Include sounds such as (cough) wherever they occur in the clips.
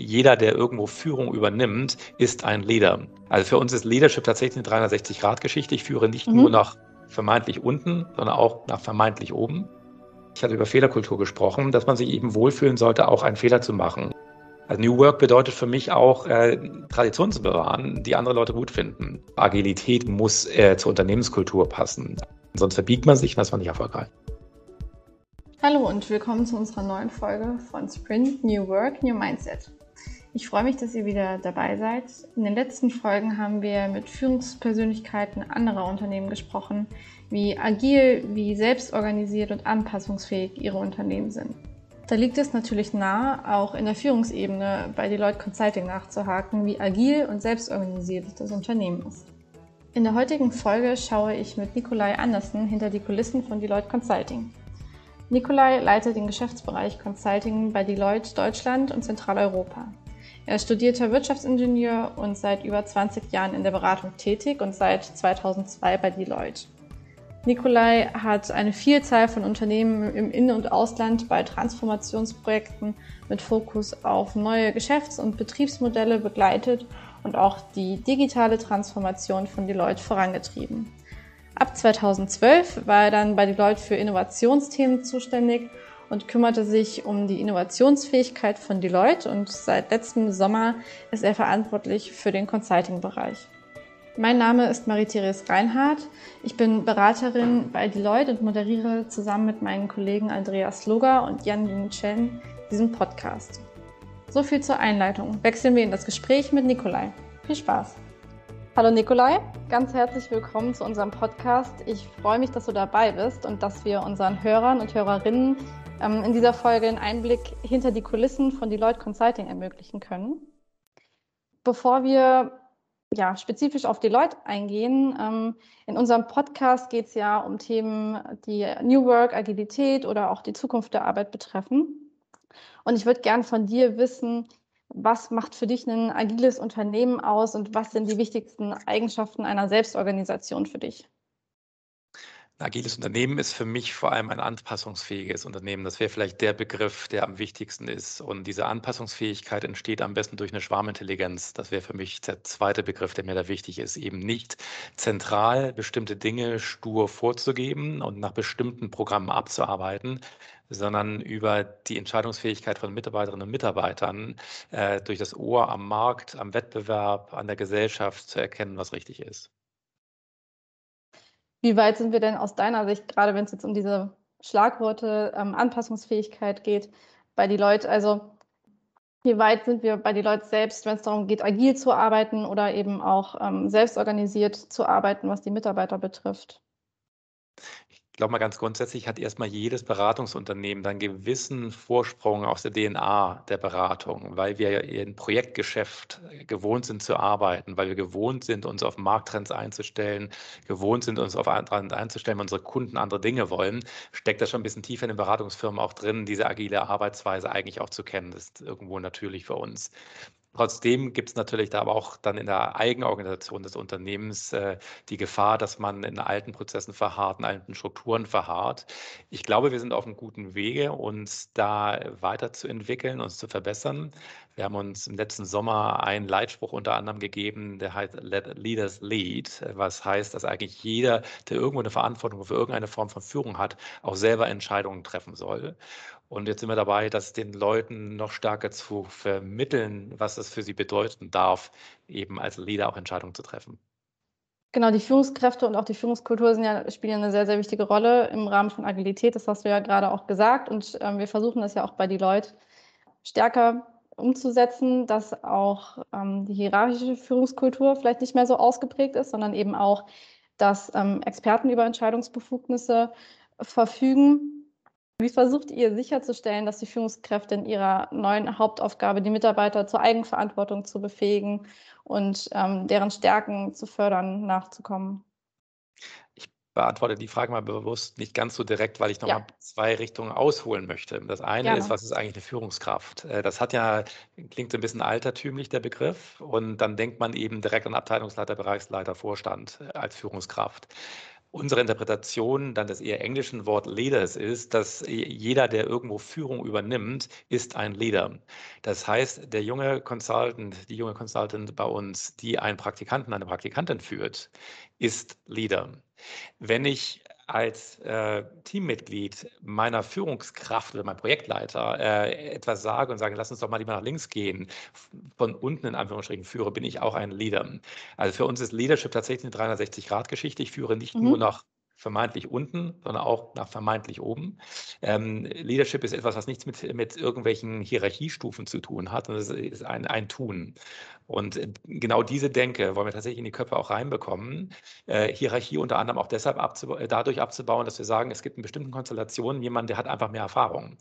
jeder, der irgendwo Führung übernimmt, ist ein Leader. Also für uns ist Leadership tatsächlich eine 360-Grad-Geschichte. Ich führe nicht mhm. nur nach vermeintlich unten, sondern auch nach vermeintlich oben. Ich hatte über Fehlerkultur gesprochen, dass man sich eben wohlfühlen sollte, auch einen Fehler zu machen. Also New Work bedeutet für mich auch, äh, Traditionen zu bewahren, die andere Leute gut finden. Agilität muss äh, zur Unternehmenskultur passen. Sonst verbiegt man sich und das war nicht erfolgreich. Hallo und willkommen zu unserer neuen Folge von Sprint New Work, New Mindset. Ich freue mich, dass ihr wieder dabei seid. In den letzten Folgen haben wir mit Führungspersönlichkeiten anderer Unternehmen gesprochen, wie agil, wie selbstorganisiert und anpassungsfähig ihre Unternehmen sind. Da liegt es natürlich nahe, auch in der Führungsebene bei Deloitte Consulting nachzuhaken, wie agil und selbstorganisiert das Unternehmen ist. In der heutigen Folge schaue ich mit Nikolai Andersen hinter die Kulissen von Deloitte Consulting. Nikolai leitet den Geschäftsbereich Consulting bei Deloitte Deutschland und Zentraleuropa. Er ist studierter Wirtschaftsingenieur und seit über 20 Jahren in der Beratung tätig und seit 2002 bei Deloitte. Nikolai hat eine Vielzahl von Unternehmen im In- und Ausland bei Transformationsprojekten mit Fokus auf neue Geschäfts- und Betriebsmodelle begleitet und auch die digitale Transformation von Deloitte vorangetrieben. Ab 2012 war er dann bei Deloitte für Innovationsthemen zuständig und kümmerte sich um die Innovationsfähigkeit von Deloitte und seit letztem Sommer ist er verantwortlich für den Consulting-Bereich. Mein Name ist Marie-Therese Reinhardt. Ich bin Beraterin bei Deloitte und moderiere zusammen mit meinen Kollegen Andreas Loger und Jan Ying Chen diesen Podcast. So viel zur Einleitung. Wechseln wir in das Gespräch mit Nikolai. Viel Spaß! Hallo Nikolai, ganz herzlich willkommen zu unserem Podcast. Ich freue mich, dass du dabei bist und dass wir unseren Hörern und Hörerinnen in dieser Folge einen Einblick hinter die Kulissen von Deloitte Consulting ermöglichen können. Bevor wir ja, spezifisch auf Deloitte eingehen. Ähm, in unserem Podcast geht es ja um Themen, die New Work, Agilität oder auch die Zukunft der Arbeit betreffen. Und ich würde gern von dir wissen, was macht für dich ein agiles Unternehmen aus und was sind die wichtigsten Eigenschaften einer Selbstorganisation für dich? Ein agiles Unternehmen ist für mich vor allem ein anpassungsfähiges Unternehmen. Das wäre vielleicht der Begriff, der am wichtigsten ist. Und diese Anpassungsfähigkeit entsteht am besten durch eine Schwarmintelligenz. Das wäre für mich der zweite Begriff, der mir da wichtig ist. Eben nicht zentral bestimmte Dinge stur vorzugeben und nach bestimmten Programmen abzuarbeiten, sondern über die Entscheidungsfähigkeit von Mitarbeiterinnen und Mitarbeitern äh, durch das Ohr am Markt, am Wettbewerb, an der Gesellschaft zu erkennen, was richtig ist. Wie weit sind wir denn aus deiner Sicht, gerade wenn es jetzt um diese Schlagworte ähm, Anpassungsfähigkeit geht, bei die Leute, also wie weit sind wir bei die Leute selbst, wenn es darum geht, agil zu arbeiten oder eben auch ähm, selbstorganisiert zu arbeiten, was die Mitarbeiter betrifft? Glaube mal ganz grundsätzlich hat erstmal jedes Beratungsunternehmen dann gewissen Vorsprung aus der DNA der Beratung, weil wir in Projektgeschäft gewohnt sind zu arbeiten, weil wir gewohnt sind, uns auf Markttrends einzustellen, gewohnt sind, uns auf andere einzustellen, wenn unsere Kunden andere Dinge wollen, steckt das schon ein bisschen tiefer in den Beratungsfirmen auch drin, diese agile Arbeitsweise eigentlich auch zu kennen. Das ist irgendwo natürlich für uns. Trotzdem gibt es natürlich da aber auch dann in der Eigenorganisation des Unternehmens äh, die Gefahr, dass man in alten Prozessen verharrt, in alten Strukturen verharrt. Ich glaube, wir sind auf einem guten Wege, uns da weiterzuentwickeln, uns zu verbessern. Wir haben uns im letzten Sommer einen Leitspruch unter anderem gegeben, der heißt Let Leaders Lead, was heißt, dass eigentlich jeder, der irgendwo eine Verantwortung für irgendeine Form von Führung hat, auch selber Entscheidungen treffen soll. Und jetzt sind wir dabei, das den Leuten noch stärker zu vermitteln, was es für sie bedeuten darf, eben als Leader auch Entscheidungen zu treffen. Genau, die Führungskräfte und auch die Führungskultur ja, spielen eine sehr, sehr wichtige Rolle im Rahmen von Agilität. Das hast du ja gerade auch gesagt. Und ähm, wir versuchen das ja auch bei Deloitte stärker umzusetzen, dass auch ähm, die hierarchische Führungskultur vielleicht nicht mehr so ausgeprägt ist, sondern eben auch, dass ähm, Experten über Entscheidungsbefugnisse verfügen wie versucht ihr sicherzustellen, dass die Führungskräfte in ihrer neuen Hauptaufgabe die Mitarbeiter zur Eigenverantwortung zu befähigen und ähm, deren Stärken zu fördern, nachzukommen? Ich beantworte die Frage mal bewusst nicht ganz so direkt, weil ich noch ja. mal zwei Richtungen ausholen möchte. Das eine Gerne. ist, was ist eigentlich eine Führungskraft? Äh, das hat ja, klingt so ein bisschen altertümlich, der Begriff. Und dann denkt man eben direkt an Abteilungsleiter, Bereichsleiter, Vorstand äh, als Führungskraft. Unsere Interpretation dann des eher englischen Wort Leaders ist, dass jeder, der irgendwo Führung übernimmt, ist ein Leader. Das heißt, der junge Consultant, die junge Consultant bei uns, die einen Praktikanten, eine Praktikantin führt, ist Leader. Wenn ich als äh, Teammitglied meiner Führungskraft oder meinem Projektleiter äh, etwas sage und sage, lass uns doch mal lieber nach links gehen, von unten in Anführungsstrichen führe, bin ich auch ein Leader. Also für uns ist Leadership tatsächlich eine 360-Grad-Geschichte. Ich führe nicht mhm. nur nach vermeintlich unten, sondern auch nach vermeintlich oben. Ähm, Leadership ist etwas, was nichts mit, mit irgendwelchen Hierarchiestufen zu tun hat, sondern es ist ein, ein Tun. Und äh, genau diese Denke wollen wir tatsächlich in die Köpfe auch reinbekommen. Äh, Hierarchie unter anderem auch deshalb abzuba äh, dadurch abzubauen, dass wir sagen, es gibt in bestimmten Konstellationen jemanden, der hat einfach mehr Erfahrung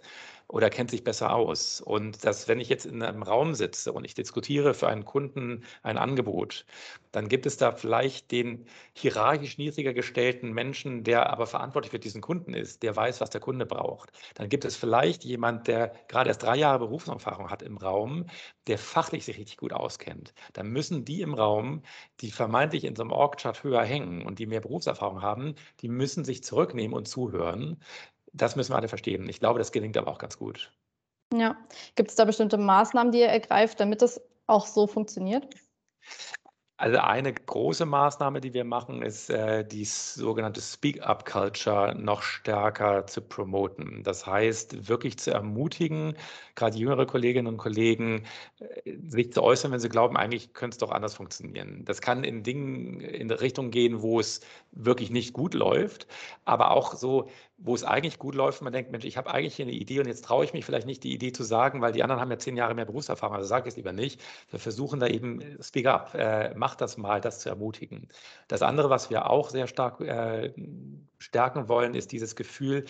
oder kennt sich besser aus. Und dass, wenn ich jetzt in einem Raum sitze und ich diskutiere für einen Kunden ein Angebot, dann gibt es da vielleicht den hierarchisch niedriger gestellten Menschen, der aber verantwortlich für diesen Kunden ist, der weiß, was der Kunde braucht. Dann gibt es vielleicht jemand, der gerade erst drei Jahre Berufserfahrung hat im Raum, der fachlich sich richtig gut auskennt. Dann müssen die im Raum, die vermeintlich in so einem Org-Chart höher hängen und die mehr Berufserfahrung haben, die müssen sich zurücknehmen und zuhören, das müssen wir alle verstehen. Ich glaube, das gelingt aber auch ganz gut. Ja. Gibt es da bestimmte Maßnahmen, die ihr ergreift, damit das auch so funktioniert? Also eine große Maßnahme, die wir machen, ist äh, die sogenannte Speak-up-Culture noch stärker zu promoten. Das heißt, wirklich zu ermutigen, gerade jüngere Kolleginnen und Kollegen, äh, sich zu äußern, wenn sie glauben, eigentlich könnte es doch anders funktionieren. Das kann in Dingen in der Richtung gehen, wo es wirklich nicht gut läuft, aber auch so wo es eigentlich gut läuft, man denkt, Mensch, ich habe eigentlich hier eine Idee und jetzt traue ich mich vielleicht nicht, die Idee zu sagen, weil die anderen haben ja zehn Jahre mehr Berufserfahrung, also sage ich es lieber nicht. Wir versuchen da eben, äh, speak up, äh, mach das mal, das zu ermutigen. Das andere, was wir auch sehr stark äh, stärken wollen, ist dieses Gefühl,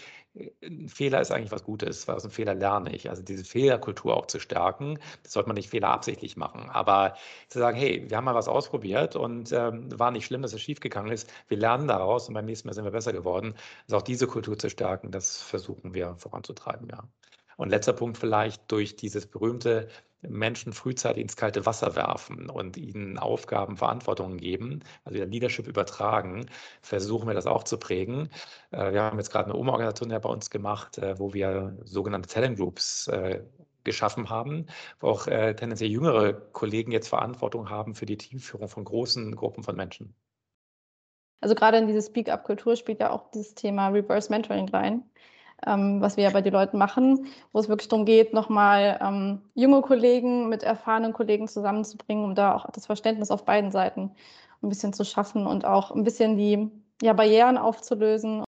ein Fehler ist eigentlich was Gutes, weil aus einem Fehler lerne ich. Also diese Fehlerkultur auch zu stärken, das sollte man nicht Fehler absichtlich machen, aber zu sagen, hey, wir haben mal was ausprobiert und ähm, war nicht schlimm, dass es schiefgegangen ist, wir lernen daraus und beim nächsten Mal sind wir besser geworden. Also auch diese Kultur zu stärken, das versuchen wir voranzutreiben, ja. Und letzter Punkt vielleicht durch dieses berühmte Menschen frühzeitig ins kalte Wasser werfen und ihnen Aufgaben, Verantwortungen geben, also wieder Leadership übertragen, versuchen wir das auch zu prägen. Äh, wir haben jetzt gerade eine Umorganisation ja bei uns gemacht, äh, wo wir sogenannte Talent Groups äh, geschaffen haben, wo auch tendenziell jüngere Kollegen jetzt Verantwortung haben für die Teamführung von großen Gruppen von Menschen. Also gerade in diese Speak-up-Kultur spielt ja auch dieses Thema Reverse Mentoring rein ähm, was wir ja bei den Leuten machen, wo es wirklich darum geht, nochmal ähm, junge Kollegen mit erfahrenen Kollegen zusammenzubringen, um da auch das Verständnis auf beiden Seiten ein bisschen zu schaffen und auch ein bisschen die ja, Barrieren aufzulösen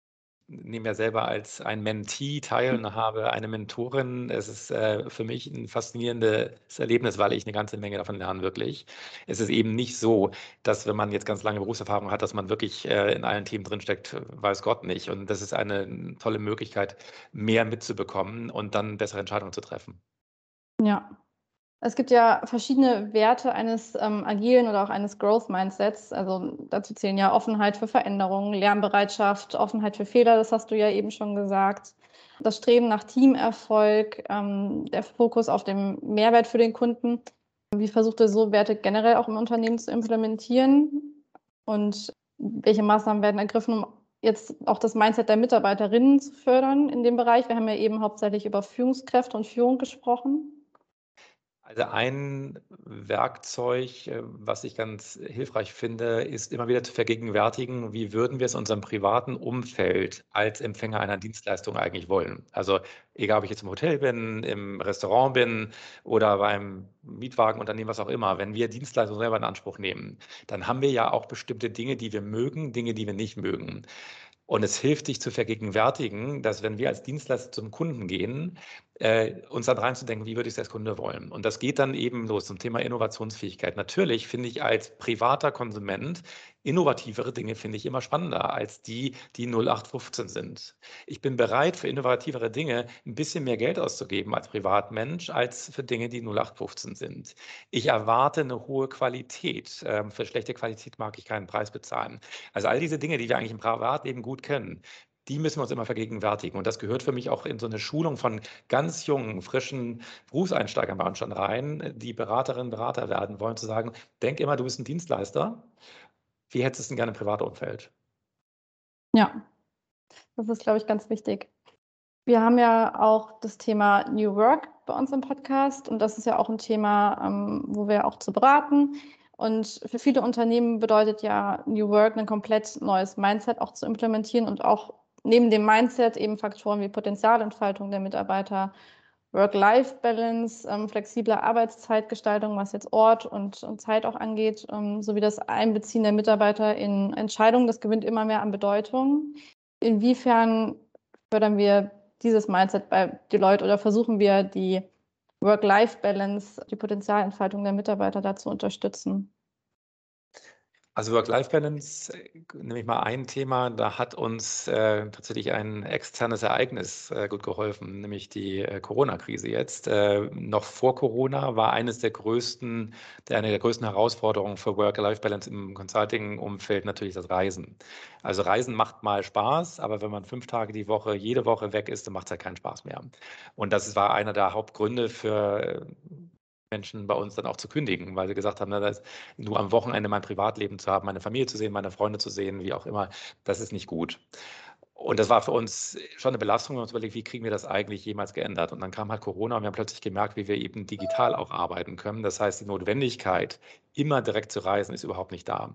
nehme ja selber als ein Mentee teil und habe eine Mentorin. Es ist äh, für mich ein faszinierendes Erlebnis, weil ich eine ganze Menge davon lerne, wirklich. Es ist eben nicht so, dass wenn man jetzt ganz lange Berufserfahrung hat, dass man wirklich äh, in allen Themen drinsteckt, weiß Gott nicht. Und das ist eine tolle Möglichkeit, mehr mitzubekommen und dann bessere Entscheidungen zu treffen. Ja, es gibt ja verschiedene Werte eines ähm, agilen oder auch eines Growth Mindsets. Also dazu zählen ja Offenheit für Veränderungen, Lernbereitschaft, Offenheit für Fehler, das hast du ja eben schon gesagt. Das Streben nach Teamerfolg, ähm, der Fokus auf den Mehrwert für den Kunden. Wie versucht ihr so Werte generell auch im Unternehmen zu implementieren? Und welche Maßnahmen werden ergriffen, um jetzt auch das Mindset der Mitarbeiterinnen zu fördern in dem Bereich? Wir haben ja eben hauptsächlich über Führungskräfte und Führung gesprochen. Also ein Werkzeug, äh, was ich ganz hilfreich finde, ist immer wieder zu vergegenwärtigen, wie würden wir es in unserem privaten Umfeld als Empfänger einer Dienstleistung eigentlich wollen. Also egal, ob ich jetzt im Hotel bin, im Restaurant bin oder beim Mietwagenunternehmen, was auch immer, wenn wir Dienstleistungen selber in Anspruch nehmen, dann haben wir ja auch bestimmte Dinge, die wir mögen, Dinge, die wir nicht mögen. Und es hilft sich zu vergegenwärtigen, dass wenn wir als Dienstleister zum Kunden gehen, äh, uns dann reinzudenken, wie würde ich es als Kunde wollen. Und das geht dann eben los zum Thema Innovationsfähigkeit. Natürlich finde ich als privater Konsument innovativere Dinge finde ich immer spannender als die, die 0815 sind. Ich bin bereit, für innovativere Dinge ein bisschen mehr Geld auszugeben als Privatmensch, als für Dinge, die 0815 sind. Ich erwarte eine hohe Qualität. Ähm, für schlechte Qualität mag ich keinen Preis bezahlen. Also all diese Dinge, die wir eigentlich im Privatleben gut kennen, die müssen wir uns immer vergegenwärtigen. Und das gehört für mich auch in so eine Schulung von ganz jungen, frischen Berufseinsteigern bei uns schon rein, die Beraterinnen, Berater werden wollen, zu sagen, denk immer, du bist ein Dienstleister. Wie hättest du es denn gerne im Privatumfeld? Ja, das ist, glaube ich, ganz wichtig. Wir haben ja auch das Thema New Work bei uns im Podcast und das ist ja auch ein Thema, ähm, wo wir auch zu beraten. Und für viele Unternehmen bedeutet ja New Work ein komplett neues Mindset auch zu implementieren und auch neben dem Mindset eben Faktoren wie Potenzialentfaltung der Mitarbeiter, Work-Life-Balance, ähm, flexible Arbeitszeitgestaltung, was jetzt Ort und, und Zeit auch angeht, ähm, sowie das Einbeziehen der Mitarbeiter in Entscheidungen, das gewinnt immer mehr an Bedeutung. Inwiefern fördern wir dieses Mindset bei Deloitte oder versuchen wir die Work-Life-Balance, die Potenzialentfaltung der Mitarbeiter da zu unterstützen? Also Work-Life-Balance, nehme ich mal ein Thema, da hat uns äh, tatsächlich ein externes Ereignis äh, gut geholfen, nämlich die äh, Corona-Krise jetzt. Äh, noch vor Corona war eines der größten, der, eine der größten Herausforderungen für Work-Life-Balance im Consulting-Umfeld natürlich das Reisen. Also Reisen macht mal Spaß, aber wenn man fünf Tage die Woche, jede Woche weg ist, dann macht es halt keinen Spaß mehr. Und das war einer der Hauptgründe für Menschen bei uns dann auch zu kündigen, weil sie gesagt haben, na, nur am Wochenende mein Privatleben zu haben, meine Familie zu sehen, meine Freunde zu sehen, wie auch immer, das ist nicht gut. Und das war für uns schon eine Belastung, wir haben uns überlegt, wie kriegen wir das eigentlich jemals geändert? Und dann kam halt Corona und wir haben plötzlich gemerkt, wie wir eben digital auch arbeiten können. Das heißt, die Notwendigkeit, immer direkt zu reisen, ist überhaupt nicht da.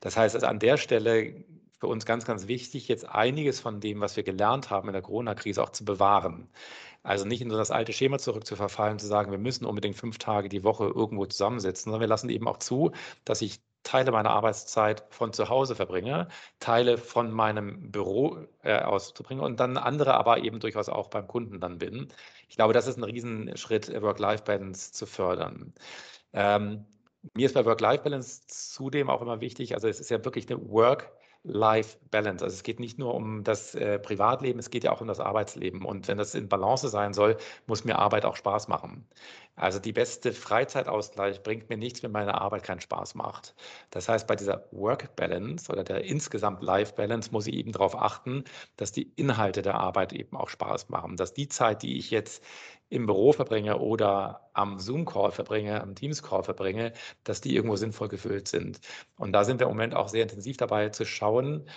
Das heißt, also an der Stelle für uns ganz, ganz wichtig, jetzt einiges von dem, was wir gelernt haben in der Corona-Krise auch zu bewahren. Also nicht in so das alte Schema zurück zu sagen, wir müssen unbedingt fünf Tage die Woche irgendwo zusammensitzen, sondern wir lassen eben auch zu, dass ich Teile meiner Arbeitszeit von zu Hause verbringe, Teile von meinem Büro äh, aus und dann andere aber eben durchaus auch beim Kunden dann bin. Ich glaube, das ist ein Riesenschritt, Work-Life-Balance zu fördern. Ähm, mir ist bei Work-Life-Balance zudem auch immer wichtig, also es ist ja wirklich eine Work- Life-Balance. Also es geht nicht nur um das äh, Privatleben, es geht ja auch um das Arbeitsleben. Und wenn das in Balance sein soll, muss mir Arbeit auch Spaß machen. Also die beste Freizeitausgleich bringt mir nichts, wenn meine Arbeit keinen Spaß macht. Das heißt, bei dieser Work-Balance oder der insgesamt Life-Balance muss ich eben darauf achten, dass die Inhalte der Arbeit eben auch Spaß machen. Dass die Zeit, die ich jetzt im Büro verbringe oder am Zoom-Call verbringe, am Teams-Call verbringe, dass die irgendwo sinnvoll gefüllt sind. Und da sind wir im Moment auch sehr intensiv dabei zu schauen,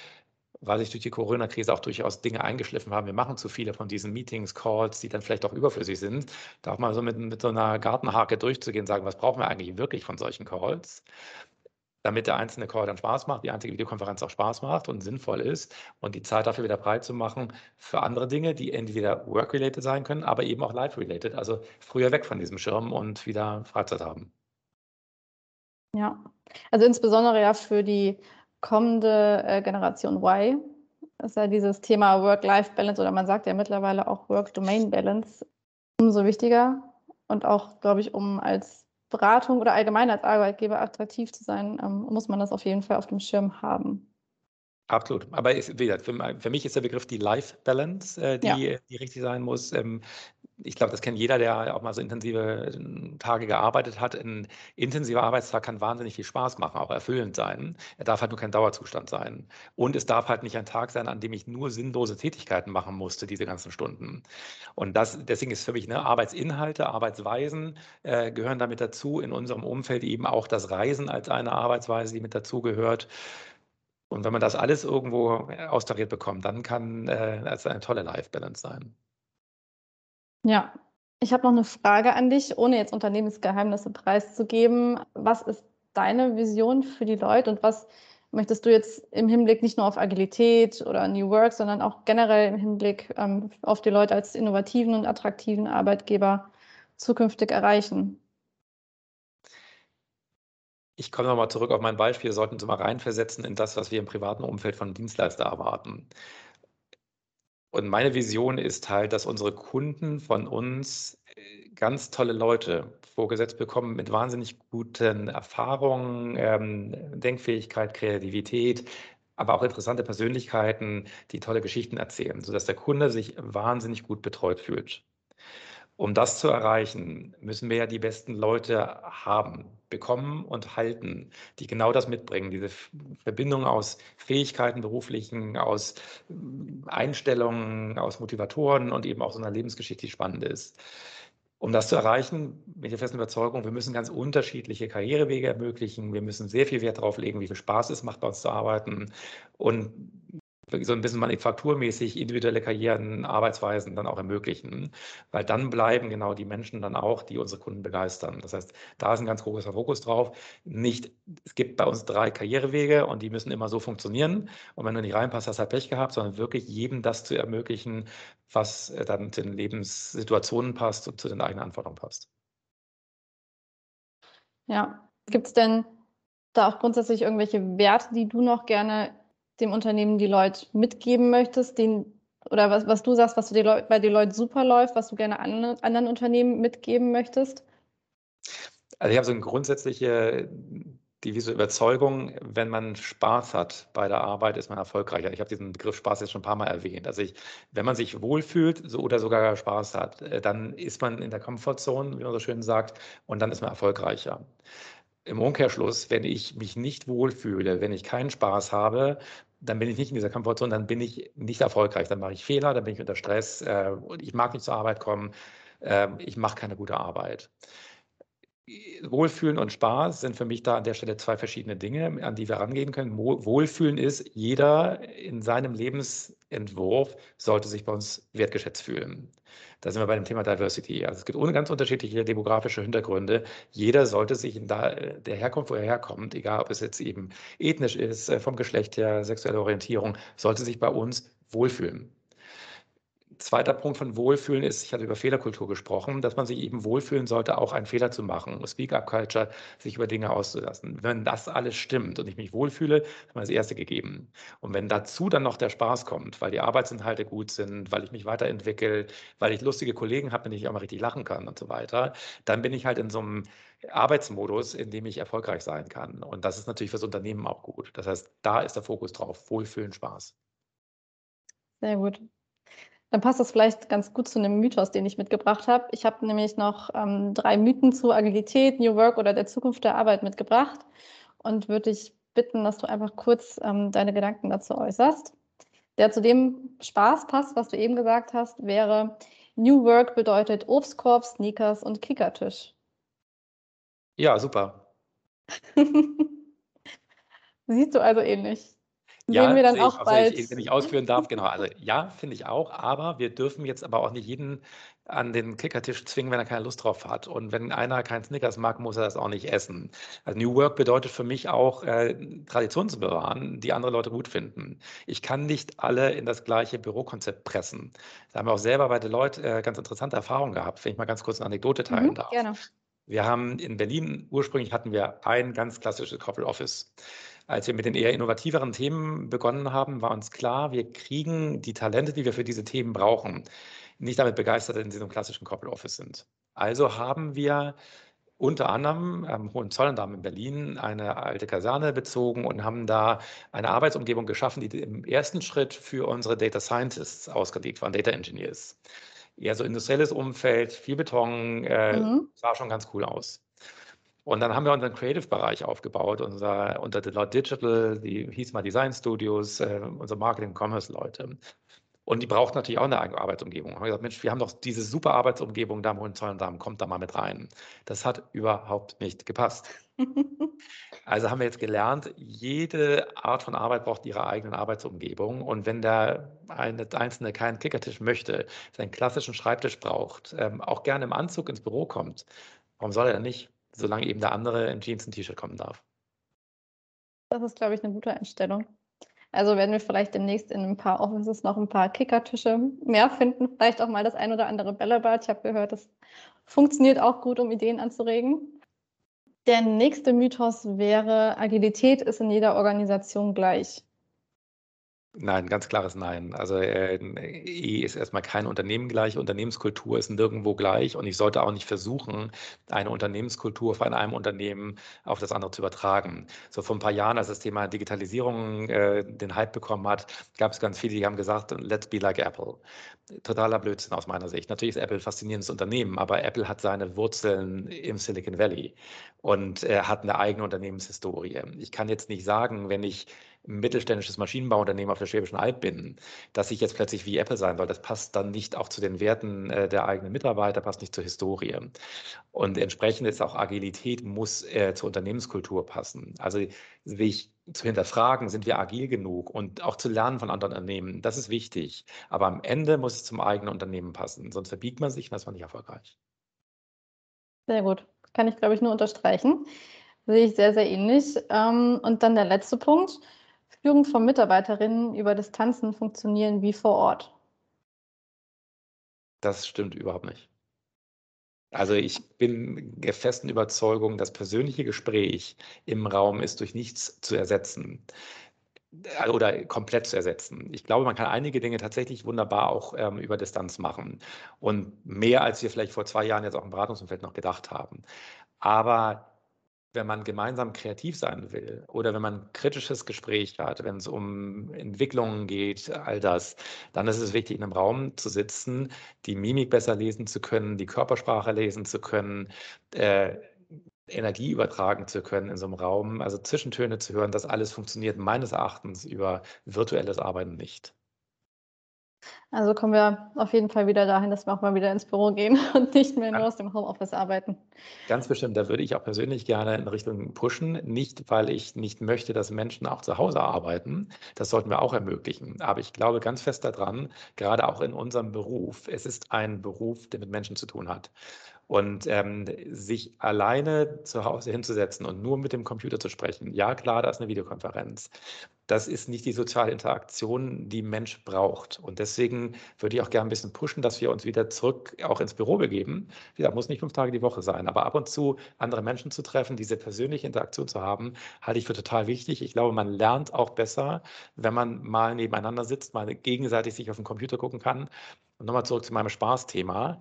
weil sich durch die Corona-Krise auch durchaus Dinge eingeschliffen haben. Wir machen zu viele von diesen Meetings, Calls, die dann vielleicht auch überflüssig sind. Da auch mal so mit, mit so einer Gartenhake durchzugehen, sagen, was brauchen wir eigentlich wirklich von solchen Calls? Damit der einzelne Call dann Spaß macht, die einzige Videokonferenz auch Spaß macht und sinnvoll ist und die Zeit dafür wieder breit zu machen für andere Dinge, die entweder work-related sein können, aber eben auch life-related, also früher weg von diesem Schirm und wieder Freizeit haben. Ja, also insbesondere ja für die kommende äh, Generation Y ist ja dieses Thema Work-Life-Balance oder man sagt ja mittlerweile auch Work-Domain-Balance umso wichtiger und auch, glaube ich, um als Beratung oder allgemein als Arbeitgeber attraktiv zu sein, ähm, muss man das auf jeden Fall auf dem Schirm haben. Absolut. Aber ist, wie gesagt, für, für, mich ist der Begriff die Life Balance, äh, die, ja. die richtig sein muss. Ähm, ich glaube, das kennt jeder, der auch mal so intensive äh, Tage gearbeitet hat. Ein intensiver Arbeitstag kann wahnsinnig viel Spaß machen, auch erfüllend sein. Er darf halt nur kein Dauerzustand sein. Und es darf halt nicht ein Tag sein, an dem ich nur sinnlose Tätigkeiten machen musste, diese ganzen Stunden. Und das, deswegen ist für mich ne, Arbeitsinhalte, Arbeitsweisen äh, gehören damit dazu. In unserem Umfeld eben auch das Reisen als eine Arbeitsweise, die mit dazu gehört. Und wenn man das alles irgendwo äh, austariert bekommt, dann kann äh, es eine tolle Life-Balance sein. Ja, ich habe noch eine Frage an dich, ohne jetzt Unternehmensgeheimnisse preiszugeben. Was ist deine Vision für die Leute und was möchtest du jetzt im Hinblick nicht nur auf Agilität oder New Work, sondern auch generell im Hinblick ähm, auf die Leute als innovativen und attraktiven Arbeitgeber zukünftig erreichen? Ich komme nochmal zurück auf mein Beispiel. Wir sollten uns mal reinversetzen in das, was wir im privaten Umfeld von Dienstleister erwarten. Und meine Vision ist halt, dass unsere Kunden von uns äh, ganz tolle Leute vorgesetzt bekommen mit wahnsinnig guten Erfahrungen, ähm, Denkfähigkeit, Kreativität, aber auch interessante Persönlichkeiten, die tolle Geschichten erzählen, sodass der Kunde sich wahnsinnig gut betreut fühlt. Um das zu erreichen, müssen wir ja die besten Leute haben, bekommen und halten, die genau das mitbringen, diese Verbindung aus Fähigkeiten, beruflichen, aus hm, Einstellungen, aus Motivatoren und eben auch so einer Lebensgeschichte, die spannend ist. Um das zu erreichen, ich der festen Überzeugung, wir müssen ganz unterschiedliche Karrierewege ermöglichen. Wir müssen sehr viel Wert darauf legen, wie viel Spaß es macht, bei uns zu arbeiten. Und so ein bisschen manufakturmäßig individuelle Karrieren, Arbeitsweisen dann auch ermöglichen, weil dann bleiben genau die Menschen dann auch, die unsere Kunden begeistern. Das heißt, da ist ein ganz großer Fokus drauf. Nicht, es gibt bei uns drei Karrierewege und die müssen immer so funktionieren. Und wenn du nicht reinpasst, hast du halt Pech gehabt, sondern wirklich jedem das zu ermöglichen, was äh, dann zu den Lebenssituationen passt und zu den eigenen Anforderungen passt. Ja, gibt es denn da auch grundsätzlich irgendwelche Werte, die du noch gerne dem Unternehmen die Leute mitgeben möchtest, den, oder was, was du sagst, was du Leute, bei Leuten super läuft, was du gerne an, anderen Unternehmen mitgeben möchtest? Also ich habe so eine grundsätzliche diese Überzeugung, wenn man Spaß hat bei der Arbeit, ist man erfolgreicher. Ich habe diesen Begriff Spaß jetzt schon ein paar Mal erwähnt. Also ich, wenn man sich wohlfühlt so, oder sogar Spaß hat, äh, dann ist man in der Komfortzone, wie man so schön sagt, und dann ist man erfolgreicher. Im Umkehrschluss, wenn ich mich nicht wohlfühle, wenn ich keinen Spaß habe, dann bin ich nicht in dieser Komfortzone, dann bin ich nicht erfolgreich. Dann mache ich Fehler, dann bin ich unter Stress äh, ich mag nicht zur Arbeit kommen. Äh, ich mache keine gute Arbeit. Wohlfühlen und Spaß sind für mich da an der Stelle zwei verschiedene Dinge, an die wir rangehen können. Wohlfühlen ist, jeder in seinem Lebensentwurf sollte sich bei uns wertgeschätzt fühlen. Da sind wir bei dem Thema Diversity. Also es gibt ganz unterschiedliche demografische Hintergründe. Jeder sollte sich in der Herkunft, wo er herkommt, egal ob es jetzt eben ethnisch ist, äh, vom Geschlecht her, sexuelle Orientierung, sollte sich bei uns wohlfühlen. Zweiter Punkt von Wohlfühlen ist, ich hatte über Fehlerkultur gesprochen, dass man sich eben wohlfühlen sollte, auch einen Fehler zu machen. Speak-up-Culture, sich über Dinge auszulassen. Wenn das alles stimmt und ich mich wohlfühle, hat man das Erste gegeben. Und wenn dazu dann noch der Spaß kommt, weil die Arbeitsinhalte gut sind, weil ich mich weiterentwickle, weil ich lustige Kollegen habe, mit denen ich auch mal richtig lachen kann und so weiter, dann bin ich halt in so einem Arbeitsmodus, in dem ich erfolgreich sein kann. Und das ist natürlich fürs Unternehmen auch gut. Das heißt, da ist der Fokus drauf. Wohlfühlen, Spaß. Sehr gut. Dann passt das vielleicht ganz gut zu einem Mythos, den ich mitgebracht habe. Ich habe nämlich noch ähm, drei Mythen zu Agilität, New Work oder der Zukunft der Arbeit mitgebracht und würde dich bitten, dass du einfach kurz ähm, deine Gedanken dazu äußerst. Der zu dem Spaß passt, was du eben gesagt hast, wäre New Work bedeutet Obstkorb, Sneakers und Kickertisch. Ja, super. (laughs) Siehst du also ähnlich. Ja, sehen wir dann auch ich, bald. Ich, wenn ich ausführen darf, genau. Also (laughs) ja, finde ich auch, aber wir dürfen jetzt aber auch nicht jeden an den Kickertisch zwingen, wenn er keine Lust drauf hat. Und wenn einer keinen Snickers mag, muss er das auch nicht essen. Also New Work bedeutet für mich auch, äh, Traditionen zu bewahren, die andere Leute gut finden. Ich kann nicht alle in das gleiche Bürokonzept pressen. Da haben wir auch selber bei Deloitte äh, ganz interessante Erfahrungen gehabt, wenn ich mal ganz kurz eine Anekdote teilen mhm, darf. Gerne. Wir haben in Berlin, ursprünglich hatten wir ein ganz klassisches Corporate Office. Als wir mit den eher innovativeren Themen begonnen haben, war uns klar, wir kriegen die Talente, die wir für diese Themen brauchen, nicht damit begeistert, wenn sie in einem klassischen Corporate Office sind. Also haben wir unter anderem am Hohenzollern in Berlin eine alte Kaserne bezogen und haben da eine Arbeitsumgebung geschaffen, die im ersten Schritt für unsere Data Scientists ausgelegt waren, Data Engineers. Eher so industrielles Umfeld, viel Beton, äh, mhm. sah schon ganz cool aus. Und dann haben wir unseren Creative-Bereich aufgebaut, unser, unter Deloitte Digital, die hieß mal Design Studios, äh, unsere Marketing-Commerce-Leute. Und die braucht natürlich auch eine eigene Arbeitsumgebung. Wir haben gesagt, Mensch, wir haben doch diese super Arbeitsumgebung da im Hohenzollern, kommt da mal mit rein. Das hat überhaupt nicht gepasst. (laughs) also haben wir jetzt gelernt, jede Art von Arbeit braucht ihre eigene Arbeitsumgebung. Und wenn der eine Einzelne keinen Kickertisch möchte, seinen klassischen Schreibtisch braucht, ähm, auch gerne im Anzug ins Büro kommt, warum soll er denn nicht? Solange eben der andere in Jeans und T-Shirt kommen darf. Das ist, glaube ich, eine gute Einstellung. Also werden wir vielleicht demnächst in ein paar Offices noch ein paar Kickertische mehr finden. Vielleicht auch mal das ein oder andere Bällebad. Ich habe gehört, das funktioniert auch gut, um Ideen anzuregen. Der nächste Mythos wäre, Agilität ist in jeder Organisation gleich. Nein, ganz klares Nein. Also äh, E ist erstmal kein Unternehmen gleich, Unternehmenskultur ist nirgendwo gleich und ich sollte auch nicht versuchen, eine Unternehmenskultur von einem Unternehmen auf das andere zu übertragen. So vor ein paar Jahren, als das Thema Digitalisierung äh, den Hype bekommen hat, gab es ganz viele, die haben gesagt, let's be like Apple. Totaler Blödsinn aus meiner Sicht. Natürlich ist Apple ein faszinierendes Unternehmen, aber Apple hat seine Wurzeln im Silicon Valley und äh, hat eine eigene Unternehmenshistorie. Ich kann jetzt nicht sagen, wenn ich mittelständisches Maschinenbauunternehmen auf der Schwäbischen Alb bin, dass ich jetzt plötzlich wie Apple sein soll, das passt dann nicht auch zu den Werten äh, der eigenen Mitarbeiter, passt nicht zur Historie. Und entsprechend ist auch Agilität muss äh, zur Unternehmenskultur passen. Also sich zu hinterfragen, sind wir agil genug und auch zu lernen von anderen Unternehmen, das ist wichtig. Aber am Ende muss es zum eigenen Unternehmen passen, sonst verbiegt man sich und das war nicht erfolgreich. Sehr gut. Kann ich, glaube ich, nur unterstreichen. Sehe ich sehr, sehr ähnlich. Ähm, und dann der letzte Punkt. Führung von Mitarbeiterinnen über Distanzen funktionieren wie vor Ort. Das stimmt überhaupt nicht. Also ich bin der festen Überzeugung, das persönliche Gespräch im Raum ist durch nichts zu ersetzen äh, oder komplett zu ersetzen. Ich glaube, man kann einige Dinge tatsächlich wunderbar auch ähm, über Distanz machen und mehr, als wir vielleicht vor zwei Jahren jetzt auch im Beratungsumfeld noch gedacht haben. Aber wenn man gemeinsam kreativ sein will oder wenn man ein kritisches Gespräch hat, wenn es um Entwicklungen geht, all das, dann ist es wichtig, in einem Raum zu sitzen, die Mimik besser lesen zu können, die Körpersprache lesen zu können, äh, Energie übertragen zu können in so einem Raum, also Zwischentöne zu hören, das alles funktioniert meines Erachtens über virtuelles Arbeiten nicht. Also kommen wir auf jeden Fall wieder dahin, dass wir auch mal wieder ins Büro gehen (laughs) und nicht mehr nur aus dem Homeoffice arbeiten. Ganz bestimmt, da würde ich auch persönlich gerne in Richtung pushen. Nicht, weil ich nicht möchte, dass Menschen auch zu Hause arbeiten. Das sollten wir auch ermöglichen. Aber ich glaube ganz fest daran, gerade auch in unserem Beruf, es ist ein Beruf, der mit Menschen zu tun hat. Und ähm, sich alleine zu Hause hinzusetzen und nur mit dem Computer zu sprechen, ja klar, da ist eine Videokonferenz. Das ist nicht die soziale Interaktion, die Mensch braucht. Und deswegen würde ich auch gerne ein bisschen pushen, dass wir uns wieder zurück auch ins Büro begeben. Das muss nicht fünf Tage die Woche sein, aber ab und zu andere Menschen zu treffen, diese persönliche Interaktion zu haben, halte ich für total wichtig. Ich glaube, man lernt auch besser, wenn man mal nebeneinander sitzt, mal gegenseitig sich auf den Computer gucken kann. Und nochmal zurück zu meinem Spaßthema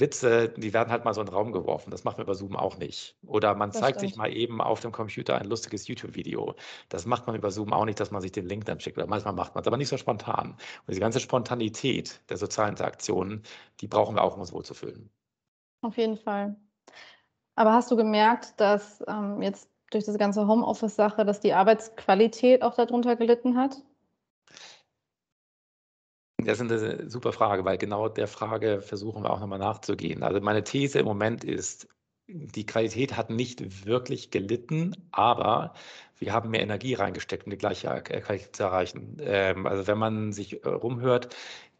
Witze, die werden halt mal so in den Raum geworfen. Das machen wir bei Zoom auch nicht. Oder man das zeigt stimmt. sich mal eben auf dem Computer ein lustiges YouTube-Video. Das macht man über Zoom auch nicht, dass man sich den Link dann schickt. Oder manchmal macht man es, aber nicht so spontan. Und diese ganze Spontanität der sozialen Interaktionen, die brauchen wir auch, um uns wohlzufühlen. Auf jeden Fall. Aber hast du gemerkt, dass ähm, jetzt durch diese ganze Homeoffice-Sache, dass die Arbeitsqualität auch darunter gelitten hat? Das ist eine super Frage, weil genau der Frage versuchen wir auch nochmal nachzugehen. Also meine These im Moment ist, die Qualität hat nicht wirklich gelitten, aber wir haben mehr Energie reingesteckt, um die gleiche Qualität zu erreichen. Ähm, also wenn man sich äh, rumhört,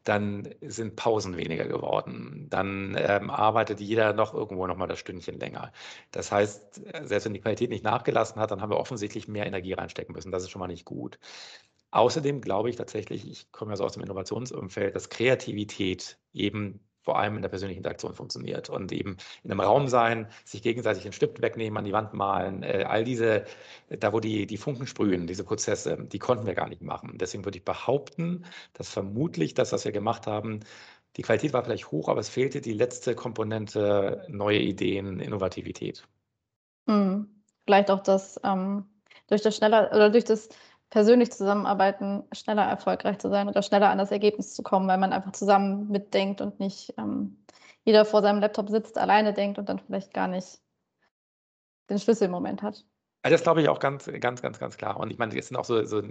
dann sind Pausen weniger geworden. Dann ähm, arbeitet jeder noch irgendwo noch mal das Stündchen länger. Das heißt, selbst wenn die Qualität nicht nachgelassen hat, dann haben wir offensichtlich mehr Energie reinstecken müssen. Das ist schon mal nicht gut. Außerdem glaube ich tatsächlich, ich komme ja so aus dem Innovationsumfeld, dass Kreativität eben vor allem in der persönlichen Interaktion funktioniert und eben in einem Raum sein, sich gegenseitig den Stift wegnehmen, an die Wand malen, äh, all diese, da wo die, die Funken sprühen, diese Prozesse, die konnten wir gar nicht machen. Deswegen würde ich behaupten, dass vermutlich das, was wir gemacht haben, die Qualität war vielleicht hoch, aber es fehlte die letzte Komponente, neue Ideen, Innovativität. Mhm. Vielleicht auch das ähm, durch das schneller oder durch das persönlich zusammenarbeiten, schneller erfolgreich zu sein oder schneller an das Ergebnis zu kommen, weil man einfach zusammen mitdenkt und nicht ähm, jeder vor seinem Laptop sitzt, alleine denkt und dann vielleicht gar nicht den Schlüssel im Moment hat. Also das glaube ich auch ganz, ganz, ganz, ganz klar. Und ich meine, es sind auch so, so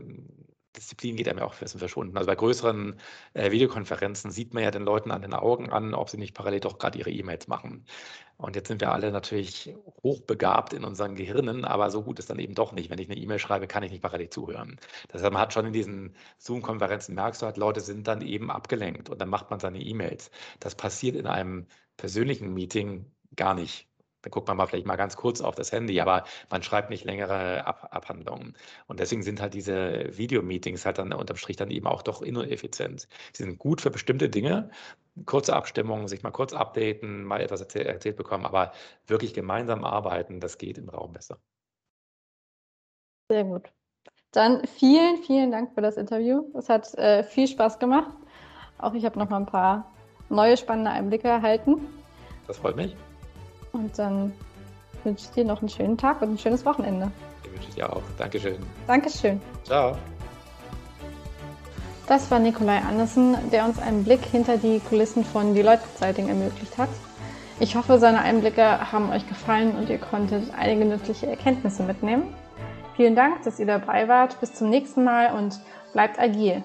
Disziplin geht einem ja auch ein bisschen verschwunden. Also bei größeren äh, Videokonferenzen sieht man ja den Leuten an den Augen an, ob sie nicht parallel doch gerade ihre E-Mails machen. Und jetzt sind wir alle natürlich hochbegabt in unseren Gehirnen, aber so gut ist dann eben doch nicht. Wenn ich eine E-Mail schreibe, kann ich nicht parallel zuhören. Das heißt, man hat schon in diesen Zoom-Konferenzen, merkst du halt, Leute sind dann eben abgelenkt und dann macht man seine E-Mails. Das passiert in einem persönlichen Meeting gar nicht. Da guckt man mal vielleicht mal ganz kurz auf das Handy, aber man schreibt nicht längere Ab Abhandlungen. Und deswegen sind halt diese Videomeetings halt dann unterm Strich dann eben auch doch ineffizient. Sie sind gut für bestimmte Dinge, kurze Abstimmungen, sich mal kurz updaten, mal etwas erzähl erzählt bekommen, aber wirklich gemeinsam arbeiten, das geht im Raum besser. Sehr gut. Dann vielen, vielen Dank für das Interview. Es hat äh, viel Spaß gemacht. Auch ich habe noch mal ein paar neue spannende Einblicke erhalten. Das freut mich. Und dann wünsche ich dir noch einen schönen Tag und ein schönes Wochenende. Den wünsche ich dir auch. Dankeschön. Dankeschön. Ciao. Das war Nikolai Andersen, der uns einen Blick hinter die Kulissen von Deloitte Consulting ermöglicht hat. Ich hoffe, seine Einblicke haben euch gefallen und ihr konntet einige nützliche Erkenntnisse mitnehmen. Vielen Dank, dass ihr dabei wart. Bis zum nächsten Mal und bleibt agil.